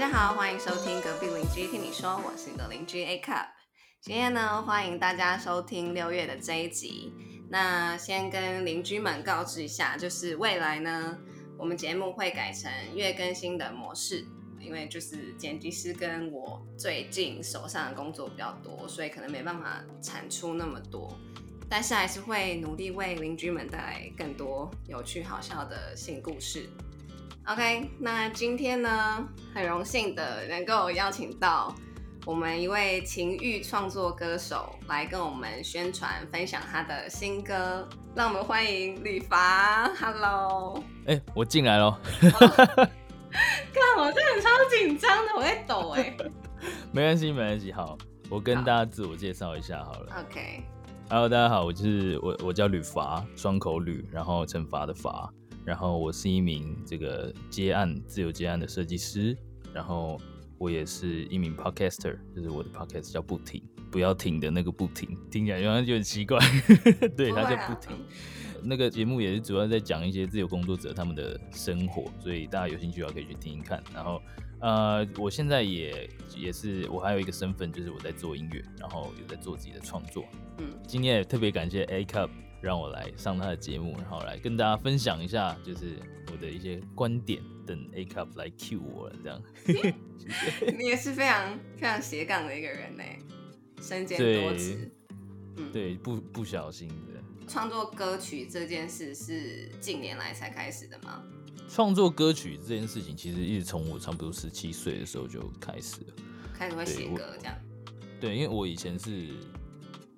大家好，欢迎收听隔壁邻居听你说，我是你的邻居 A Cup。今天呢，欢迎大家收听六月的这一集。那先跟邻居们告知一下，就是未来呢，我们节目会改成月更新的模式，因为就是剪辑师跟我最近手上的工作比较多，所以可能没办法产出那么多。但是还是会努力为邻居们带来更多有趣好笑的新故事。OK，那今天呢，很荣幸的能够邀请到我们一位情欲创作歌手来跟我们宣传分享他的新歌，让我们欢迎吕伐。Hello，哎，我进来喽。看我真的超紧张的，我在抖哎。没关系，没关系。好，我跟大家自我介绍一下好了。OK。Hello，大家好，我就是我，我叫吕伐，双口吕，然后惩罚的罚，然后我是一名这个接案自由接案的设计师，然后我也是一名 podcaster，就是我的 podcast 叫不停，不要停的那个不停，听起来好像就很奇怪，对，它叫不停。那个节目也是主要在讲一些自由工作者他们的生活，所以大家有兴趣的话可以去听一看，然后。呃，我现在也也是，我还有一个身份，就是我在做音乐，然后有在做自己的创作。嗯，今天也特别感谢 A Cup 让我来上他的节目，然后来跟大家分享一下，就是我的一些观点。等 A Cup 来 cue 我这样。你也是非常非常斜杠的一个人呢，身兼多职。嗯，对，不不小心的。创作歌曲这件事是近年来才开始的吗？创作歌曲这件事情，其实一直从我差不多十七岁的时候就开始了，开始会写歌这样。对，因为我以前是，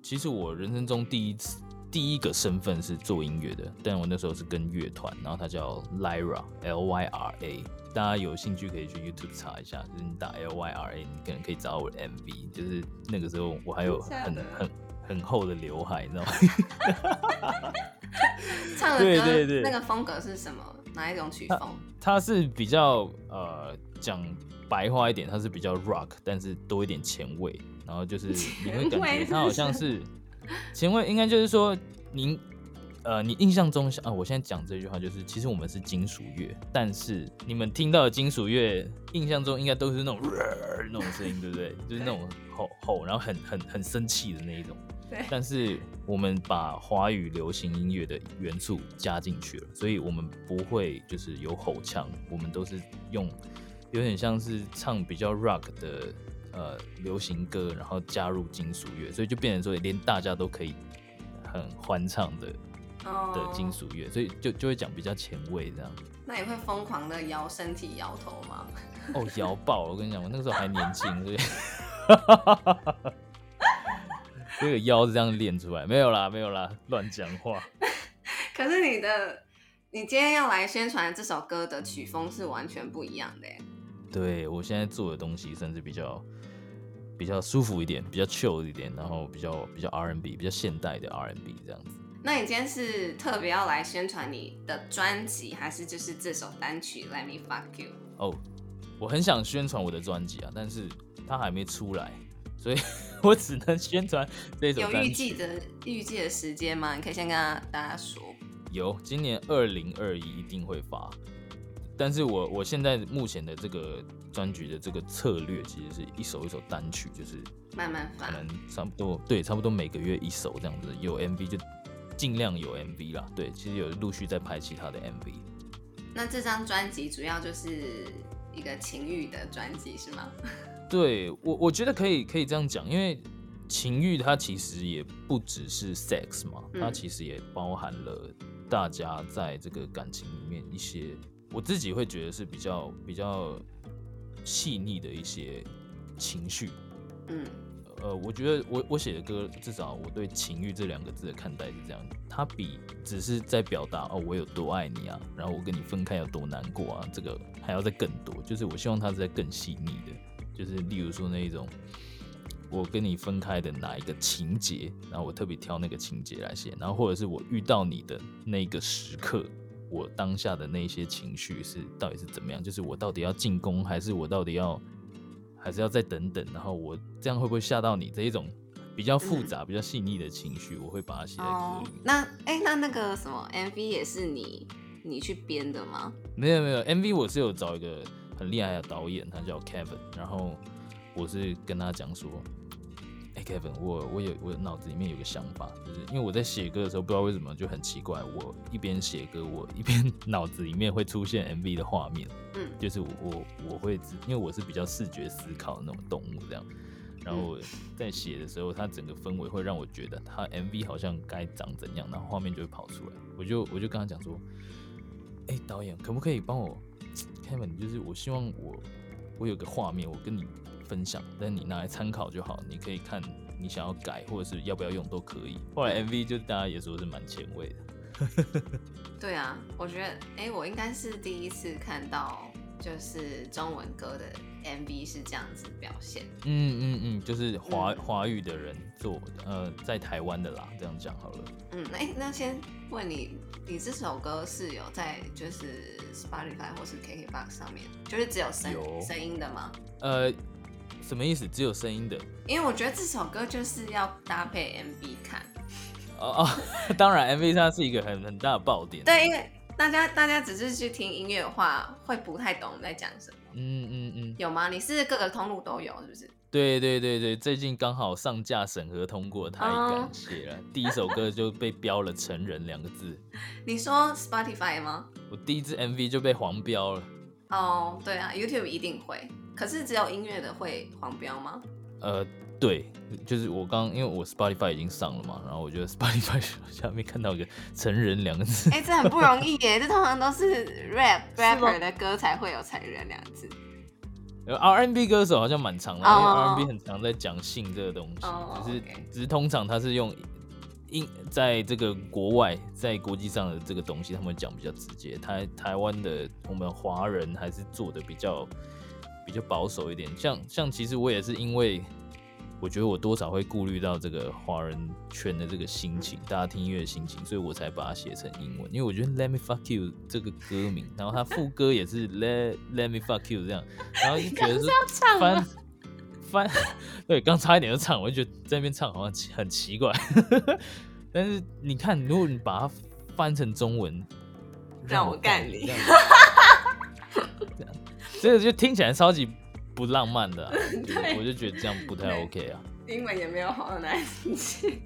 其实我人生中第一次第一个身份是做音乐的，但我那时候是跟乐团，然后他叫 Lyra，L Y R A，大家有兴趣可以去 YouTube 查一下，就是你打 L Y R A，你可能可以找到我的 MV，就是那个时候我还有很很很厚的刘海，你知道吗？唱的歌那个风格是什么？哪一种曲风？它是比较呃讲白话一点，它是比较 rock，但是多一点前卫。然后就是你会感觉它好像是前卫，应该就是说您呃你印象中啊，我现在讲这句话就是，其实我们是金属乐，但是你们听到的金属乐印象中应该都是那种 那种声音，对不对？就是那种吼吼，然后很很很生气的那一种。对 但是我们把华语流行音乐的元素加进去了，所以我们不会就是有吼腔，我们都是用有点像是唱比较 rock 的呃流行歌，然后加入金属乐，所以就变成说连大家都可以很欢唱的的金属乐，所以就就会讲比较前卫这样。那你会疯狂的摇身体摇头吗？哦，摇爆！我跟你讲，我那个时候还年轻，所以。这个腰是这样练出来，没有啦，没有啦，乱讲话。可是你的，你今天要来宣传这首歌的曲风是完全不一样的。对我现在做的东西，甚至比较比较舒服一点，比较 chill 一点，然后比较比较 R&B，比较现代的 R&B 这样子。那你今天是特别要来宣传你的专辑，还是就是这首单曲 Let Me Fuck You？哦，我很想宣传我的专辑啊，但是它还没出来。所以 我只能宣传这首。有预计的预计的时间吗？你可以先跟大家说。有，今年二零二一一定会发。但是我我现在目前的这个专辑的这个策略，其实是一首一首单曲，就是慢慢发，可能差不多对，差不多每个月一首这样子。有 MV 就尽量有 MV 啦。对，其实有陆续在拍其他的 MV。那这张专辑主要就是一个情欲的专辑是吗？对我，我觉得可以可以这样讲，因为情欲它其实也不只是 sex 嘛，它其实也包含了大家在这个感情里面一些，我自己会觉得是比较比较细腻的一些情绪。嗯，呃，我觉得我我写的歌，至少我对情欲这两个字的看待是这样，它比只是在表达哦我有多爱你啊，然后我跟你分开有多难过啊，这个还要再更多，就是我希望它是在更细腻的。就是例如说那一种，我跟你分开的哪一个情节，然后我特别挑那个情节来写，然后或者是我遇到你的那个时刻，我当下的那些情绪是到底是怎么样？就是我到底要进攻，还是我到底要，还是要再等等？然后我这样会不会吓到你？这一种比较复杂、比较细腻的情绪，我会把它写在歌里。那哎，那那个什么 MV 也是你你去编的吗？没有没有，MV 我是有找一个。很厉害的导演，他叫 Kevin，然后我是跟他讲说，哎，Kevin，我我有我脑子里面有个想法，就是因为我在写歌的时候，不知道为什么就很奇怪，我一边写歌，我一边 脑子里面会出现 MV 的画面，嗯，就是我我我会因为我是比较视觉思考的那种动物这样。然后在写的时候，它整个氛围会让我觉得它 MV 好像该长怎样，然后画面就会跑出来。我就我就跟他讲说，哎，导演可不可以帮我，Kevin，就是我希望我我有个画面，我跟你分享，但你拿来参考就好。你可以看你想要改或者是要不要用都可以。后来 MV 就大家也说是蛮前卫的。对啊，我觉得哎，我应该是第一次看到就是中文歌的。MV 是这样子表现，嗯嗯嗯，就是华华语的人做的，呃，在台湾的啦，这样讲好了。嗯，哎，那先问你，你这首歌是有在就是 Spotify 或是 KKBox 上面，就是只有声声音的吗？呃，什么意思？只有声音的？因为我觉得这首歌就是要搭配 MV 看。哦哦，当然 MV 它是一个很很大的爆点。对，因为大家大家只是去听音乐的话，会不太懂在讲什么。嗯嗯嗯，有吗？你是各个通路都有，是不是？对对对对，最近刚好上架审核通过，太感谢了。第一首歌就被标了“成人”两个字。你说 Spotify 吗？我第一支 MV 就被黄标了。哦，对啊，YouTube 一定会，可是只有音乐的会黄标吗？呃。对，就是我刚因为我 Spotify 已经上了嘛，然后我觉得 Spotify 下面看到一个“成人”两个字，哎，这很不容易耶，这通常都是 rap rapper 的歌才会有“成人”两个字。R&B 歌手好像蛮长的，因为 R&B 很常在讲性这个东西，只是只是通常他是用英在这个国外在国际上的这个东西，他们讲比较直接。台台湾的我们华人还是做的比较比较保守一点，像像其实我也是因为。我觉得我多少会顾虑到这个华人圈的这个心情，大家听音乐的心情，所以我才把它写成英文。因为我觉得 Let me fuck you 这个歌名，然后它副歌也是 Let Let me fuck you 这样，然后就觉得是翻翻，对，刚差一点就唱，我就觉得在那边唱好像很奇怪。但是你看，如果你把它翻成中文，让我干你，这个就听起来超级。不浪漫的，我就觉得这样不太 OK 啊。英文也没有好到哪里去。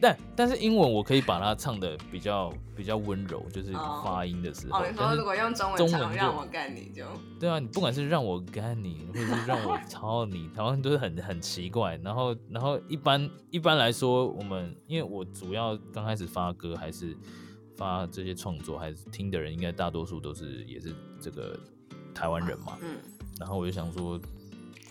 但但是英文我可以把它唱的比较比较温柔，就是发音的时候。哦，你说如果用中文唱，让我干你就。对啊，你不管是让我干你，或者是让我操你，台湾都是很很奇怪。然后然后一般一般来说，我们因为我主要刚开始发歌还是发这些创作，还是听的人应该大多数都是也是这个台湾人嘛。嗯。然后我就想说，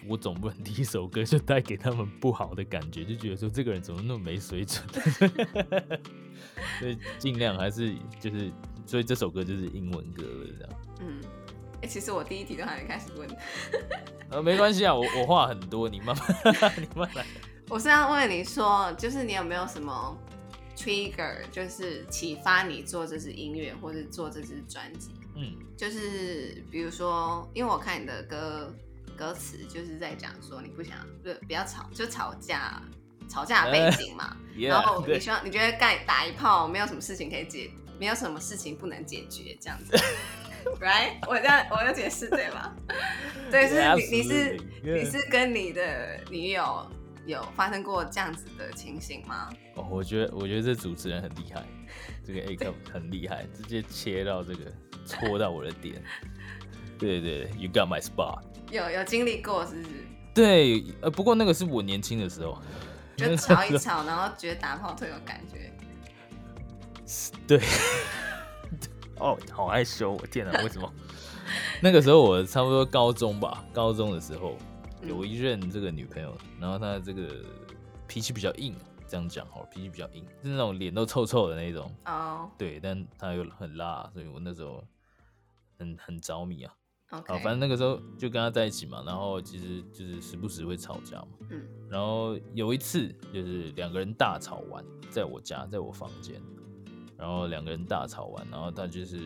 我总不能第一首歌就带给他们不好的感觉，就觉得说这个人怎么那么没水准，所以尽量还是就是，所以这首歌就是英文歌了，这样。嗯，哎，其实我第一题都还没开始问。呃，没关系啊，我我话很多，你慢慢 你慢慢来。我是要问你说，就是你有没有什么 trigger，就是启发你做这支音乐或者做这支专辑？嗯，就是比如说，因为我看你的歌歌词，就是在讲说你不想不不要吵，就吵架吵架的背景嘛。然后你希望你觉得干打一炮没有什么事情可以解，没有什么事情不能解决这样子，right？我这样我要解释对吗？对，是你你是你是跟你的女友有发生过这样子的情形吗？哦，我觉得我觉得这主持人很厉害，这个 A 哥很厉害，直接切到这个。戳到我的点，对对，You got my spot。有有经历过是不是？对，呃，不过那个是我年轻的时候，就吵一吵，然后觉得打炮特有感觉。对，哦，好害羞，我天哪，为什么？那个时候我差不多高中吧，高中的时候有一任这个女朋友，然后她这个脾气比较硬。这样讲好，脾气比较硬，是那种脸都臭臭的那种。哦，对，但她又很辣，所以我那时候很很着迷啊。好，反正那个时候就跟他在一起嘛，然后其实就是时不时会吵架嘛。嗯，然后有一次就是两个人大吵完，在我家，在我房间，然后两个人大吵完，然后他就是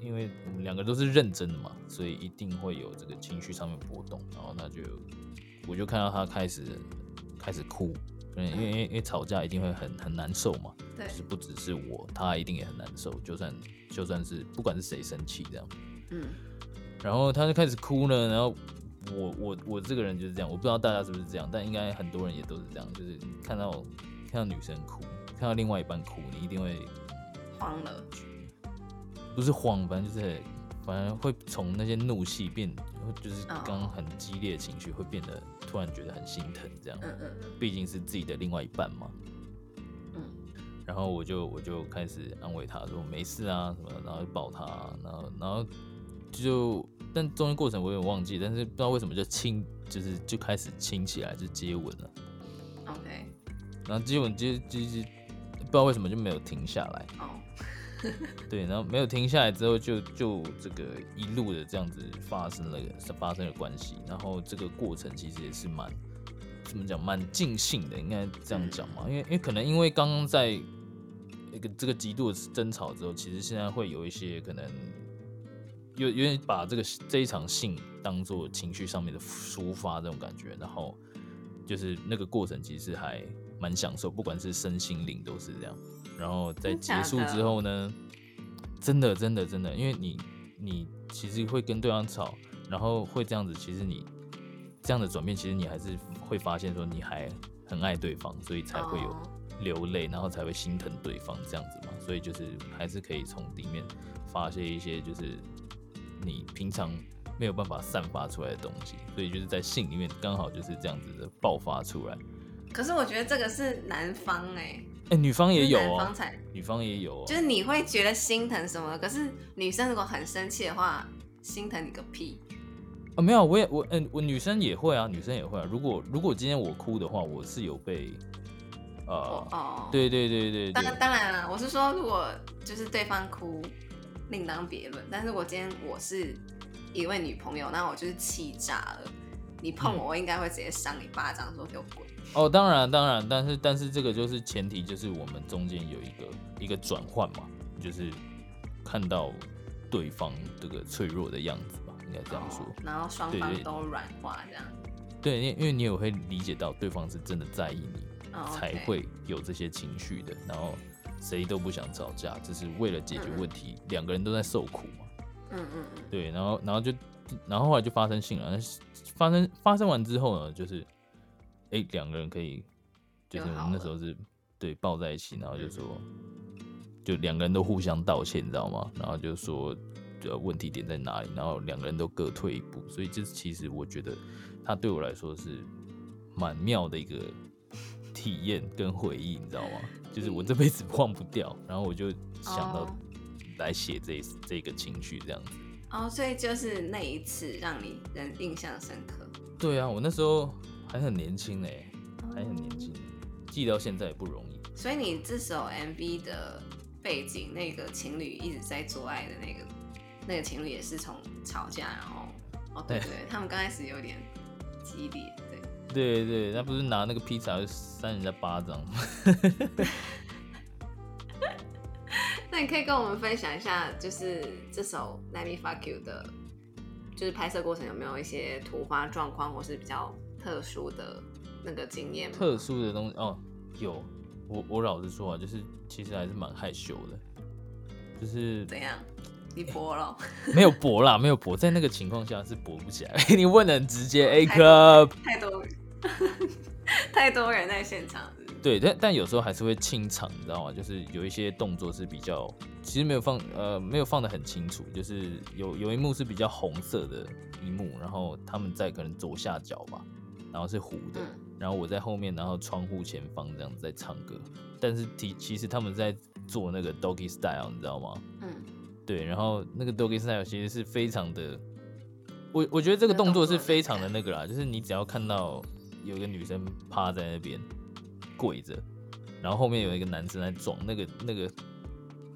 因为我们两个都是认真的嘛，所以一定会有这个情绪上面波动，然后他就我就看到他开始开始哭。因为因为因为吵架一定会很很难受嘛，对，是不只是我，他一定也很难受。就算就算是不管是谁生气这样，嗯，然后他就开始哭呢，然后我我我这个人就是这样，我不知道大家是不是这样，但应该很多人也都是这样，就是看到看到女生哭，看到另外一半哭，你一定会慌了，不是慌，反正就是反正会从那些怒气变，就是刚刚很激烈的情绪会变得突然觉得很心疼，这样，嗯嗯嗯，毕竟是自己的另外一半嘛。嗯，然后我就我就开始安慰他说没事啊什么，然后就抱他，然后然后就但中间过程我有点忘记，但是不知道为什么就亲，就是就开始亲起来就接吻了。OK，然后接吻接接接，不知道为什么就没有停下来。哦，对，然后没有停下来之后就，就这个一路的这样子发生了发生了关系，然后这个过程其实也是蛮怎么讲，蛮尽兴的，应该这样讲嘛。因为因为可能因为刚刚在一个这个极度的争吵之后，其实现在会有一些可能有有点把这个这一场性当做情绪上面的抒发这种感觉，然后就是那个过程其实还蛮享受，不管是身心灵都是这样。然后在结束之后呢，真的真的真的，因为你你其实会跟对方吵，然后会这样子，其实你这样的转变，其实你还是会发现说你还很爱对方，所以才会有哦流泪，然后才会心疼对方这样子嘛。所以就是还是可以从里面发泄一些就是你平常没有办法散发出来的东西，所以就是在性里面刚好就是这样子的爆发出来。可是我觉得这个是男方哎、哎、女方也有哦男方，才女方也有哦，就是你会觉得心疼什么，可是女生如果很生气的话，心疼你个屁！啊，没有，我也我嗯，我女生也会啊，女生也会啊。如果如果今天我哭的话，我是有被，呃，哦，，对对对对当对，当然了，我是说，如果就是对方哭，另当别论。但是我今天我是一位女朋友，那我就是气炸了。你碰嗯我，我应该会直接扇你巴掌，说给我滚。哦，当然当然，但是但是这个就是前提，就是我们中间有一个一个转换嘛，就是看到对方这个脆弱的样子吧，应该这样说。哦然后双方都软化，这样。对，因因为你也会理解到对方是真的在意你，哦才会有这些情绪的。然后谁都不想吵架，只是为了解决问题，两个人都在受苦嘛。嗯嗯嗯，对，然后然后就然后后来就发生性了，发生发生完之后呢，就是哎两个人可以，就是我们那时候是对抱在一起，然后就说就两个人都互相道歉，你知道吗？然后就说呃问题点在哪里，然后两个人都各退一步，所以这其实我觉得他对我来说是蛮妙的一个体验跟回忆，你知道吗？就是我这辈子忘不掉，然后我就想到哦来写这这个情绪这样子。哦，所以就是那一次让你人印象深刻。对啊，我那时候还很年轻哎，还很年轻，记到现在也不容易。所以你这首 MV 的背景，那个情侣一直在做爱的那个那个情侣也是从吵架，然后哦对对对，他们刚开始有点激烈，对。对对，他不是拿那个披萨扇人家巴掌吗？那你可以跟我们分享一下，就是这首《Let Me Fuck You》的，就是拍摄过程有没有一些突发状况，或是比较特殊的那个经验？特殊的东西哦，有。我我老实说啊，就是其实还是蛮害羞的，就是怎样？你博了？没有搏啦，没有搏，在那个情况下是搏不起来。你问的很直接，A 太 club。太多 太多人在现场是是对，但但有时候还是会清场，你知道吗？就是有一些动作是比较，其实没有放呃没有放的很清楚，就是有有一幕是比较红色的一幕，然后他们在可能左下角吧，然后是糊的，嗯。然后我在后面，然后窗户前方这样子在唱歌，但是其其实他们在做那个 doggy style，你知道吗？嗯，对，然后那个 doggy style 其实是非常的，我我觉得这个动作是非常的那个啦，就是你只要看到有一个女生趴在那边跪着，然后后面有一个男生在撞，那个那个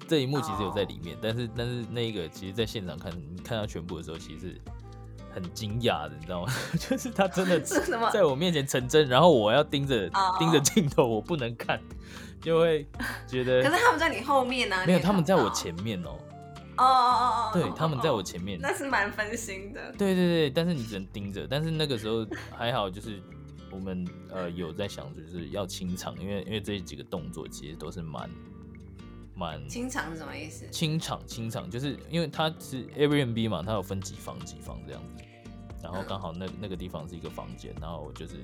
这一幕其实有在里面，但是但是那个其实在现场看，你看到全部的时候，其实是很惊讶的，你知道吗？就是他真的 在我面前成真，然后我要盯着哦盯着镜头，我不能看，就会觉得可是他们在你后面呢、啊，没有，他们在我前面哦、哦哦哦哦，对哦，他们在我哦前面。那是蛮分心的。对对对，但是你只能盯着。但是那个时候还好，就是我们呃有在想，就是要清场，因为因为这几个动作其实都是蛮蛮清场是什么意思？清场清场，就是因为它是 Airbnb 嘛，它有分几房几房这样子，然后刚好那那个地方是一个房间，然后就是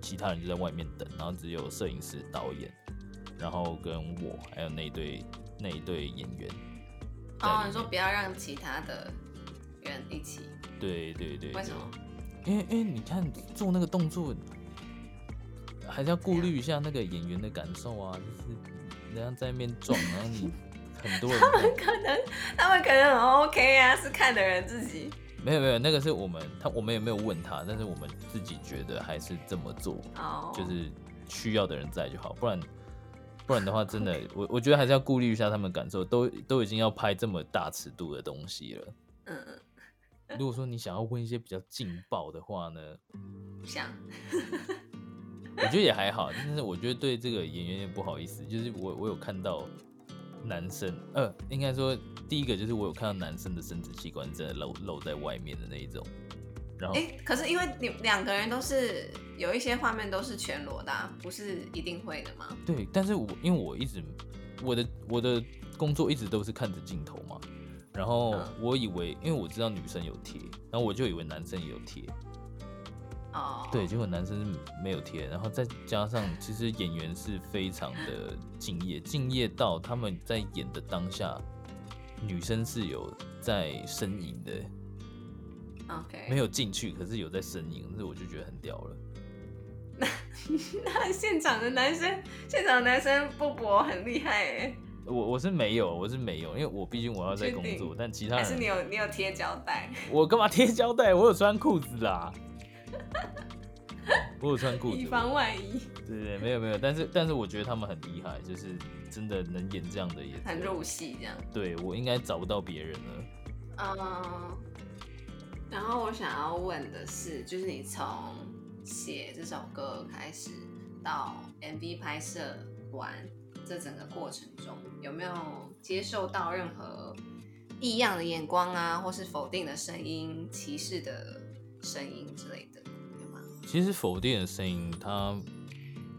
其他人就在外面等，然后只有摄影师、导演，然后跟我还有那一对那一对演员。哦，你说不要让其他的人一起？对对对。为什么？因为因为你看做那个动作，还是要顾虑一下那个演员的感受啊，就是人家在那边撞，然后你 很多人，他们可能他们可能很 OK 啊，是看的人自己。没有没有，那个是我们他我们也没有问他，但是我们自己觉得还是这么做，哦，就是需要的人在就好，不然不然的话，真的我我觉得还是要顾虑一下他们感受，都都已经要拍这么大尺度的东西了，嗯嗯。如果说你想要问一些比较劲爆的话呢，想，我觉得也还好，但是我觉得对这个演员也不好意思，就是我我有看到男生，呃，应该说第一个就是我有看到男生的生殖器官真的露露在外面的那一种，然后，哎，可是因为你两个人都是有一些画面都是全裸的，不是一定会的吗？对，但是我因为我一直我的我的工作一直都是看着镜头嘛。然后我以为，因为我知道女生有贴，然后我就以为男生也有贴。哦。对，结果男生是没有贴，然后再加上，其实演员是非常的敬业，敬业到他们在演的当下，女生是有在呻吟的。OK。没有进去，可是有在呻吟，这我就觉得很屌了。那 那现场的男生，现场的男生不博很厉害哎。我我是没有，我是没有，因为我毕竟我要在工作，但其他人还是你有你有贴胶带，我干嘛贴胶带？我有穿裤子啦，我有穿裤子，以防万一。对对，没有没有，但是但是我觉得他们很厉害，就是真的能演这样的演很入戏这样。对我应该找不到别人了。嗯，然后我想要问的是，就是你从写这首歌开始到 MV 拍摄完。这整个过程中有没有接受到任何异样的眼光啊，或是否定的声音、歧视的声音之类的？其实否定的声音，它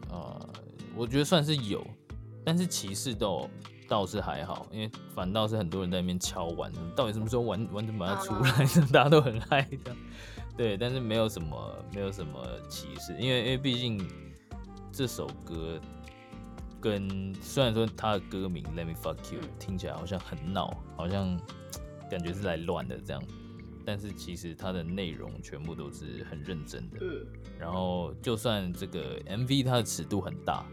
呃，我觉得算是有，但是歧视倒倒是还好，因为反倒是很多人在那边敲碗，到底什么时候完完整把它出来，大家都很嗨的。对，但是没有什么没有什么歧视，因为因为毕竟这首歌。跟虽然说它的歌名 Let Me Fuck You 听起来好像很闹，好像感觉是来乱的这样，但是其实它的内容全部都是很认真的。嗯。然后就算这个 MV 它的尺度很大，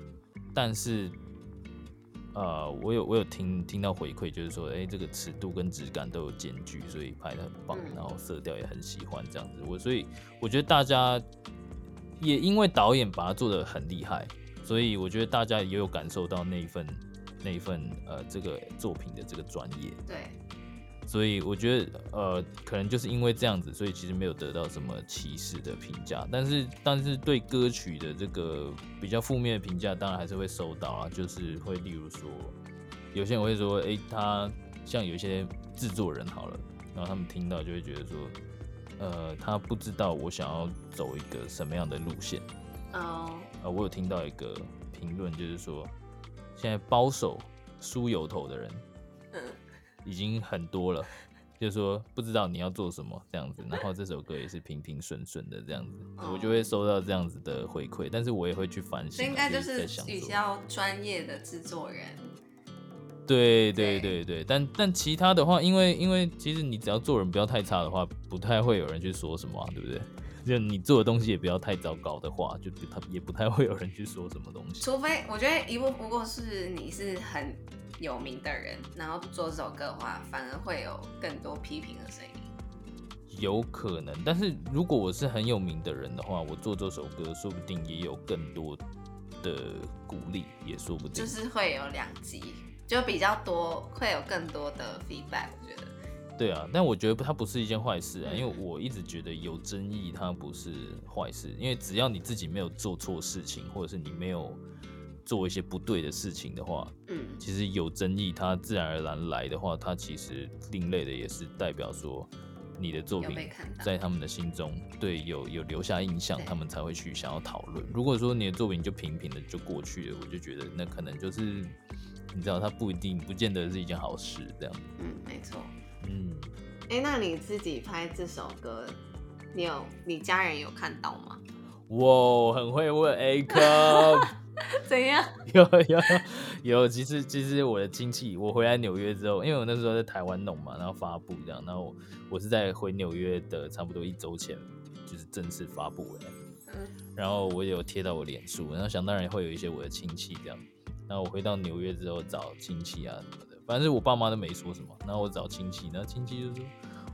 但是呃，我有我有听听到回馈，就是说，哎，这个尺度跟质感都有兼具，所以拍的很棒，然后色调也很喜欢这样子。我所以我觉得大家也因为导演把它做的很厉害。所以我觉得大家也有感受到那一份、那一份呃这个作品的这个专业。对。所以我觉得呃可能就是因为这样子，所以其实没有得到什么歧视的评价。但是但是对歌曲的这个比较负面的评价，当然还是会收到啊。就是会例如说，有些人会说，哎，他像有一些制作人好了，然后他们听到就会觉得说，呃，他不知道我想要走一个什么样的路线。哦。呃，我有听到一个评论，就是说，现在包手梳油头的人，嗯，已经很多了，就是说不知道你要做什么这样子，然后这首歌也是平平顺顺的这样子，我就会收到这样子的回馈，但是我也会去反省，应该就是比较专业的制作人，对对对对，但但其他的话，因为因为其实你只要做人不要太差的话，不太会有人去说什么，对不对？就你做的东西也不要太糟糕的话，就不太也不太会有人去说什么东西。除非我觉得一步不过是你是很有名的人，然后做这首歌的话，反而会有更多批评的声音。有可能，但是如果我是很有名的人的话，我做这首歌，说不定也有更多的鼓励，也说不定。就是会有两极，就比较多，会有更多的 feedback。我觉得。对啊，但我觉得它不是一件坏事啊，因为我一直觉得有争议它不是坏事，因为只要你自己没有做错事情，或者是你没有做一些不对的事情的话，嗯，其实有争议它自然而然来的话，它其实另类的也是代表说你的作品在他们的心中对有有留下印象，他们才会去想要讨论。如果说你的作品就平平的就过去了，我就觉得那可能就是你知道，它不一定不见得是一件好事。这样，嗯，没错，嗯，哎，那你自己拍这首歌，你有你家人有看到吗？哇，很会问 A 哥。怎样？有有有，其实其实我的亲戚，我回来纽约之后，因为我那时候在台湾弄嘛，然后发布这样，然后我是在回纽约的差不多一周前，就是正式发布的。嗯。然后我有贴到我脸书，然后想当然会有一些我的亲戚这样。然后我回到纽约之后找亲戚啊什么的，反正我爸妈都没说什么。然后我找亲戚，然后亲戚就说。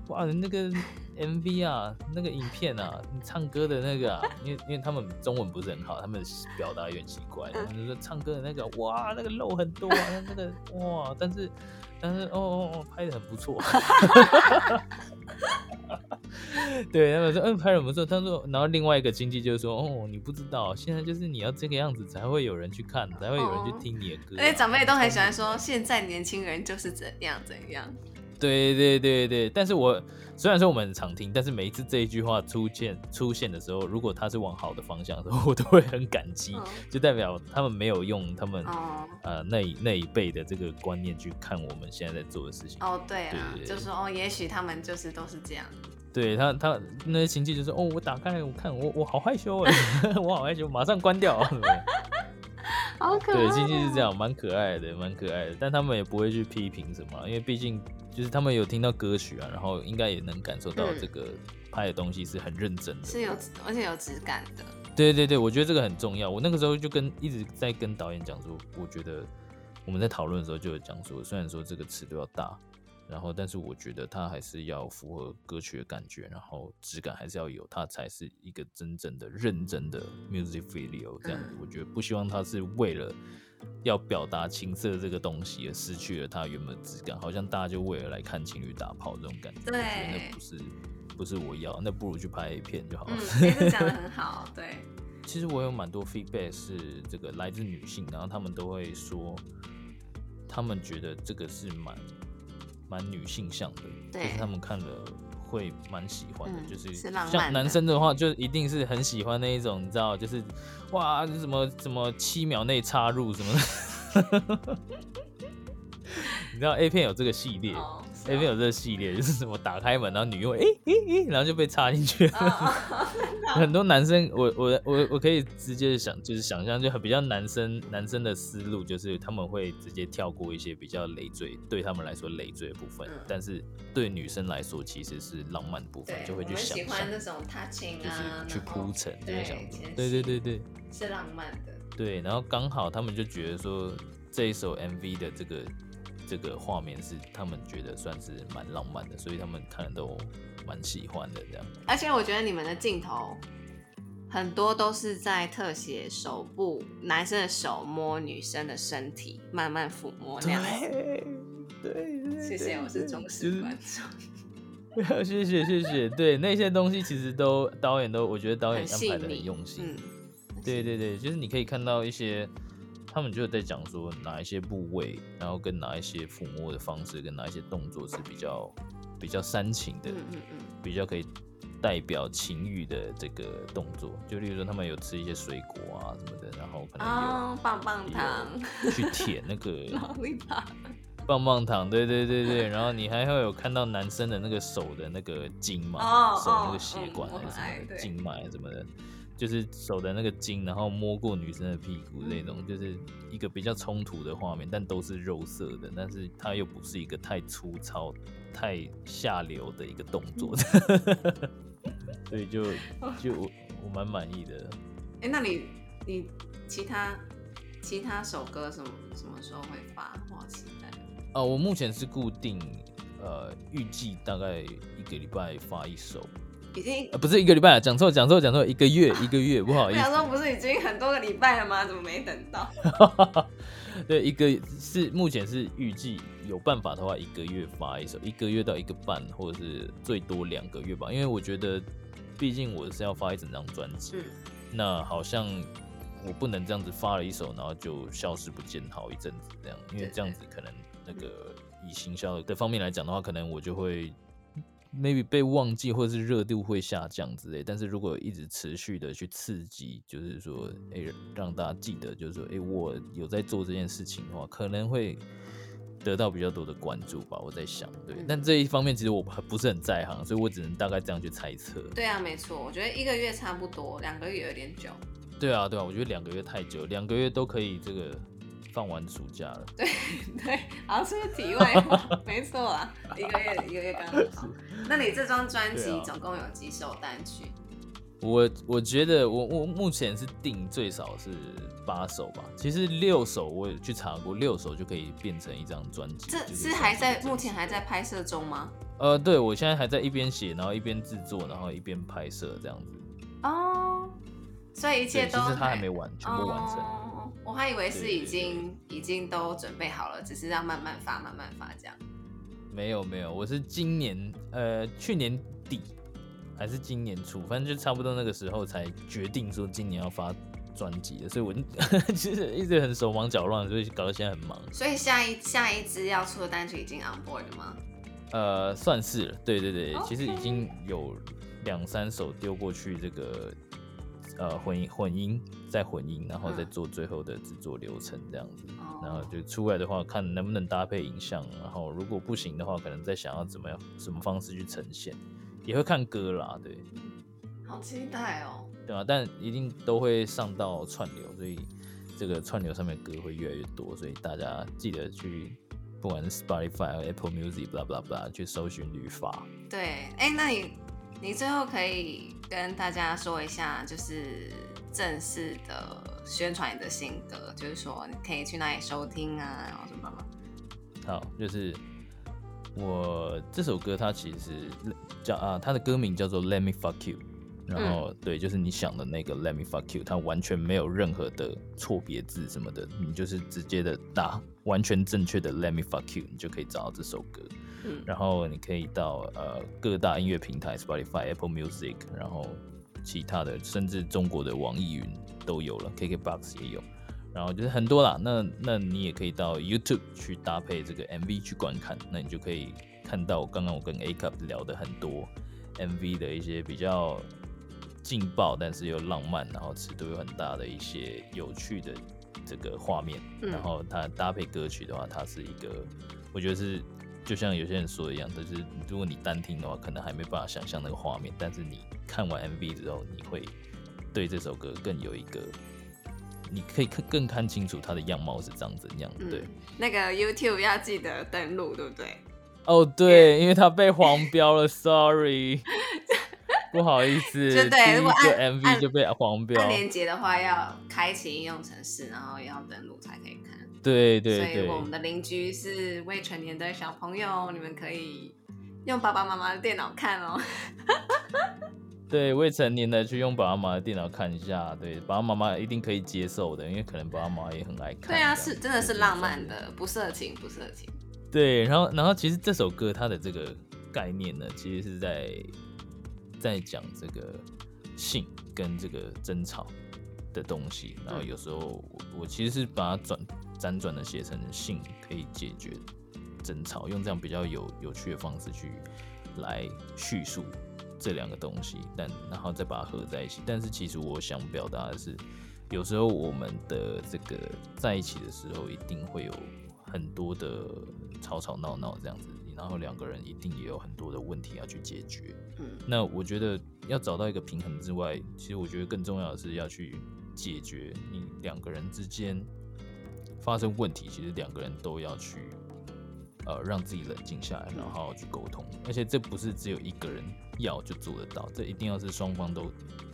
哇，那个 MV 啊，那个影片啊，你唱歌的那个啊，因为因为他们中文不是很好，他们表达有点奇怪，就说唱歌的那个，哇，那个肉很多啊，那个哇，但是但是哦哦哦，拍的很不错，对，他们说嗯拍的不错，他说，然后另外一个经纪就说哦，你不知道，现在就是你要这个样子才会有人去看，才会有人去听你的歌，而且长辈都很喜欢说现在年轻人就是怎样怎样。对对对对，但是我虽然说我们常听，但是每一次这一句话出现出现的时候，如果他是往好的方向的时候，我都会很感激，就代表他们没有用他们呃那那一辈的这个观念去看我们现在在做的事情。哦，对啊，就说哦，也许他们就是都是这样。对他他那些亲戚就说哦，我打开来我看我我好害羞哎，我好害羞，马上关掉。好可爱。对，亲戚是这样，蛮可爱的，蛮可爱的，但他们也不会去批评什么，因为毕竟。就是他们有听到歌曲啊，然后应该也能感受到这个拍的东西是很认真的，是有而且有质感的。对对对，我觉得这个很重要。我那个时候就跟一直在跟导演讲说，我觉得我们在讨论的时候就有讲说，虽然说这个尺度要大，然后但是我觉得它还是要符合歌曲的感觉，然后质感还是要有，它才是一个真正的认真的 music video 这样子。我觉得不希望它是为了。要表达情色这个东西，而失去了它原本的质感，好像大家就为了来看情侣打炮这种感觉。对，那不是不是我要，那不如去拍片就好了。嗯，讲的很好。对，其实我有蛮多 feedback 是这个来自女性，然后他们都会说，他们觉得这个是蛮蛮女性向的，就是他们看了。会蛮喜欢的，就是像男生的话，就一定是很喜欢那一种，你知道，就是哇，什么什么七秒内插入什么的，你知道 A 片有这个系列。A 片有这个系列，就是什么打开门，然后女佣诶诶诶，然后就被插进去了。很多男生，我我我我可以直接想，就是想象，就很比较男生男生的思路，就是他们会直接跳过一些比较累赘，对他们来说累赘的部分。但是对女生来说，其实是浪漫的部分，就会去想喜欢那种 touching 啊，去铺陈，就会想，对对对对，是浪漫的。对，然后刚好他们就觉得说，这一首 MV 的这个。这个画面是他们觉得算是蛮浪漫的，所以他们看都蛮喜欢的这样。而且我觉得你们的镜头很多都是在特写手部，男生的手摸女生的身体，慢慢抚摸那样子。对，谢谢，我是忠实观众。谢谢谢谢，对那些东西其实都导演都，我觉得导演安排的很用心。对对对，就是你可以看到一些。他们就在讲说哪一些部位，然后跟哪一些抚摸的方式，跟哪一些动作是比较比较煽情的，嗯嗯嗯，比较可以代表情欲的这个动作。就例如说，他们有吃一些水果啊什么的，然后可能有棒棒糖去舔那个 棒棒糖，对对对对。然后你还会有看到男生的那个手的那个筋嘛，手那个血管还是什么经脉什么的。就是手的那个筋，然后摸过女生的屁股那种，就是一个比较冲突的画面，但都是肉色的，但是它又不是一个太粗糙、太下流的一个动作，所以就 就我我蛮满意的。哎，那你你其他其他首歌什么什么时候会发？我期待。啊，我目前是固定，呃，预计大概一个礼拜发一首。已经不是一个礼拜了，讲错讲错讲错，一个月 一个月，不好意思。想说不是已经很多个礼拜了吗？怎么没等到？对，一个是目前是预计有办法的话，一个月发一首，一个月到一个半，或者是最多两个月吧。因为我觉得，毕竟我是要发一整张专辑，那好像我不能这样子发了一首，然后就消失不见好一阵子这样，因为这样子可能那个以行销的方面来讲的话，可能我就会。Maybe 被忘记或者是热度会下降之类，但是如果一直持续的去刺激，就是说，哎，让大家记得，就是说，哎，我有在做这件事情的话，可能会得到比较多的关注吧。我在想，对，但这一方面其实我不是很在行，所以我只能大概这样去猜测。对啊，没错，我觉得一个月差不多，两个月有点久。对啊，对啊，我觉得两个月太久，两个月都可以这个。放完暑假了，对 对，好是不是题外话？没错啊，一个月一个月刚好。那你这张专辑总共有几首单曲？我我觉得我我目前是定最少是八首吧。其实六首我也去查过，六首就可以变成一张专辑。这是还在目前还在拍摄中吗？呃，对，我现在还在一边写，然后一边制作，然后一边拍摄这样子。哦，所以一切都其实他还没完，全部完成。我还以为是已经已经都准备好了，只是要慢慢发，慢慢发这样。没有没有，我是今年呃去年底还是今年初，反正就差不多那个时候才决定说今年要发专辑的，所以我 其实一直很手忙脚乱，所以搞得现在很忙。所以下一下一支要出的单曲已经 on board 了吗？呃，算是了，对对对，其实已经有两三首丢过去这个。呃，混音混音再混音，然后再做最后的制作流程这样子，然后就出来的话，看能不能搭配影像，然后如果不行的话，可能再想要怎么样什么方式去呈现，也会看歌啦，对。好期待哦。对啊，但一定都会上到串流，所以这个串流上面歌会越来越多，所以大家记得去，不管是 Spotify、Apple Music、blah blah blah 去搜寻旅法。对，哎，那你你最后可以。跟大家说一下，就是正式的宣传你的心得，就是说你可以去哪里收听啊，然后什么吗？好，就是我这首歌，它其实叫啊，它的歌名叫做 Let Me Fuck You，然后对，就是你想的那个 Let Me Fuck You，它完全没有任何的错别字什么的，你就是直接的打完全正确的 Let Me Fuck You，你就可以找到这首歌。然后你可以到呃各大音乐平台，Spotify、Apple Music，然后其他的，甚至中国的网易云都有了，KKBox 也有，然后就是很多啦。那那你也可以到 YouTube 去搭配这个 MV 去观看，那你就可以看到刚刚我跟 A Cup 聊的很多 MV 的一些比较劲爆，但是又浪漫，然后尺度又很大的一些有趣的这个画面。然后它搭配歌曲的话，它是一个，我觉得是。就像有些人说的一样，就是如果你单听的话，可能还没办法想象那个画面，但是你看完 MV 之后，你会对这首歌更有一个，你可以更更看清楚它的样貌是长怎样。对，那个 YouTube 要记得登录，对不对？哦，对，因为它被黄标了，Sorry，不好意思，就对，如果按 MV 就被黄标，按连接的话要开启应用程式，然后要登录才可以看。对对对，所以我们的邻居是未成年的小朋友，你们可以用爸爸妈妈的电脑看哦。对，未成年的去用爸爸妈妈的电脑看一下，对，爸爸妈妈一定可以接受的，因为可能爸爸妈妈也很爱看。对啊，是真的是浪漫的，不色情，不色情。对，然后然后其实这首歌它的这个概念呢，其实是在在讲这个性跟这个争吵的东西，然后有时候我我其实是把它转。辗转的写成信可以解决争吵，用这样比较有有趣的方式去来叙述这两个东西，但然后再把它合在一起。但是其实我想表达的是，有时候我们的这个在一起的时候，一定会有很多的吵吵闹闹这样子，然后两个人一定也有很多的问题要去解决。嗯，那我觉得要找到一个平衡之外，其实我觉得更重要的是要去解决你两个人之间。发生问题，其实两个人都要去，呃，让自己冷静下来，然后好好去沟通。而且这不是只有一个人要就做得到，这一定要是双方都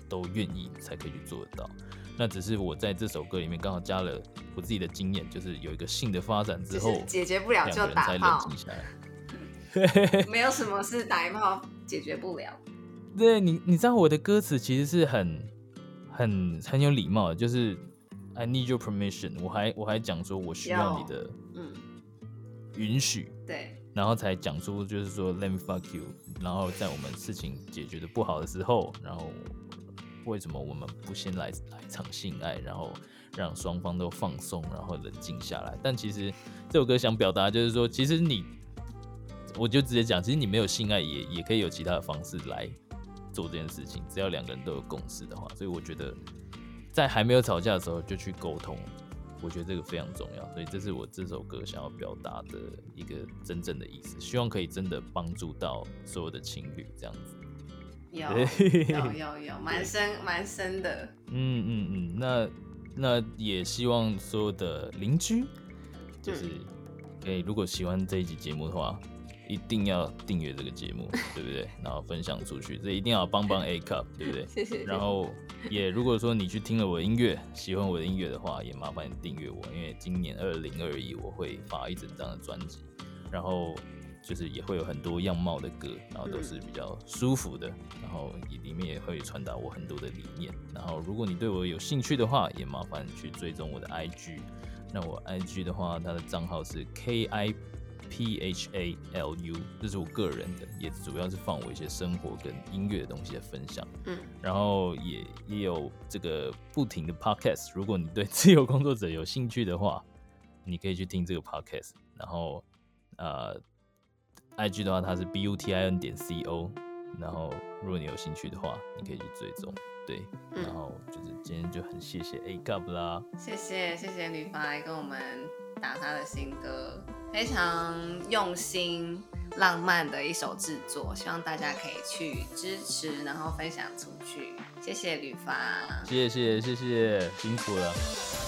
都愿意才可以去做得到。那只是我在这首歌里面刚好加了我自己的经验，就是有一个性的发展之后，解决不了就打炮。没有什么是打一炮解决不了。对你，你知道我的歌词其实是很很很有礼貌的，就是。I need your permission。我还我还讲说，我需要你的嗯允许，对，然后才讲出就是说 Let me fuck you。然后在我们事情解决的不好的时候，然后为什么我们不先来来一场性爱，然后让双方都放松，然后冷静下来？但其实这首歌想表达就是说，其实你我就直接讲，其实你没有性爱也也可以有其他的方式来做这件事情，只要两个人都有共识的话。所以我觉得在还没有吵架的时候就去沟通，我觉得这个非常重要。所以这是我这首歌想要表达的一个真正的意思，希望可以真的帮助到所有的情侣这样子。有 有有有，蛮深蛮深的。嗯嗯嗯，那那也希望所有的邻居，就是，哎，如果喜欢这一集节目的话，一定要订阅这个节目，对不对？然后分享出去，这一定要帮帮 A cup，对不对？谢谢。然后也如果说你去听了我的音乐，喜欢我的音乐的话，也麻烦你订阅我，因为今年二零二一我会发一整张的专辑，然后。就是也会有很多样貌的歌，然后都是比较舒服的，然后里面也会传达我很多的理念。然后如果你对我有兴趣的话，也麻烦去追踪我的 IG。那我 IG 的话，它的账号是 K I P H A L U，这是我个人的，也主要是放我一些生活跟音乐的东西的分享。嗯，然后也也有这个不停的 Podcast。如果你对自由工作者有兴趣的话，你可以去听这个 Podcast。然后，呃。I G 的话，它是 B U T I N 点 C O，然后如果你有兴趣的话，你可以去追踪。对，然后就是今天就很谢谢 A Cup 啦，谢谢谢谢吕凡来跟我们打他的新歌，非常用心浪漫的一首制作，希望大家可以去支持，然后分享出去。谢谢吕凡，谢谢谢谢谢谢，辛苦了。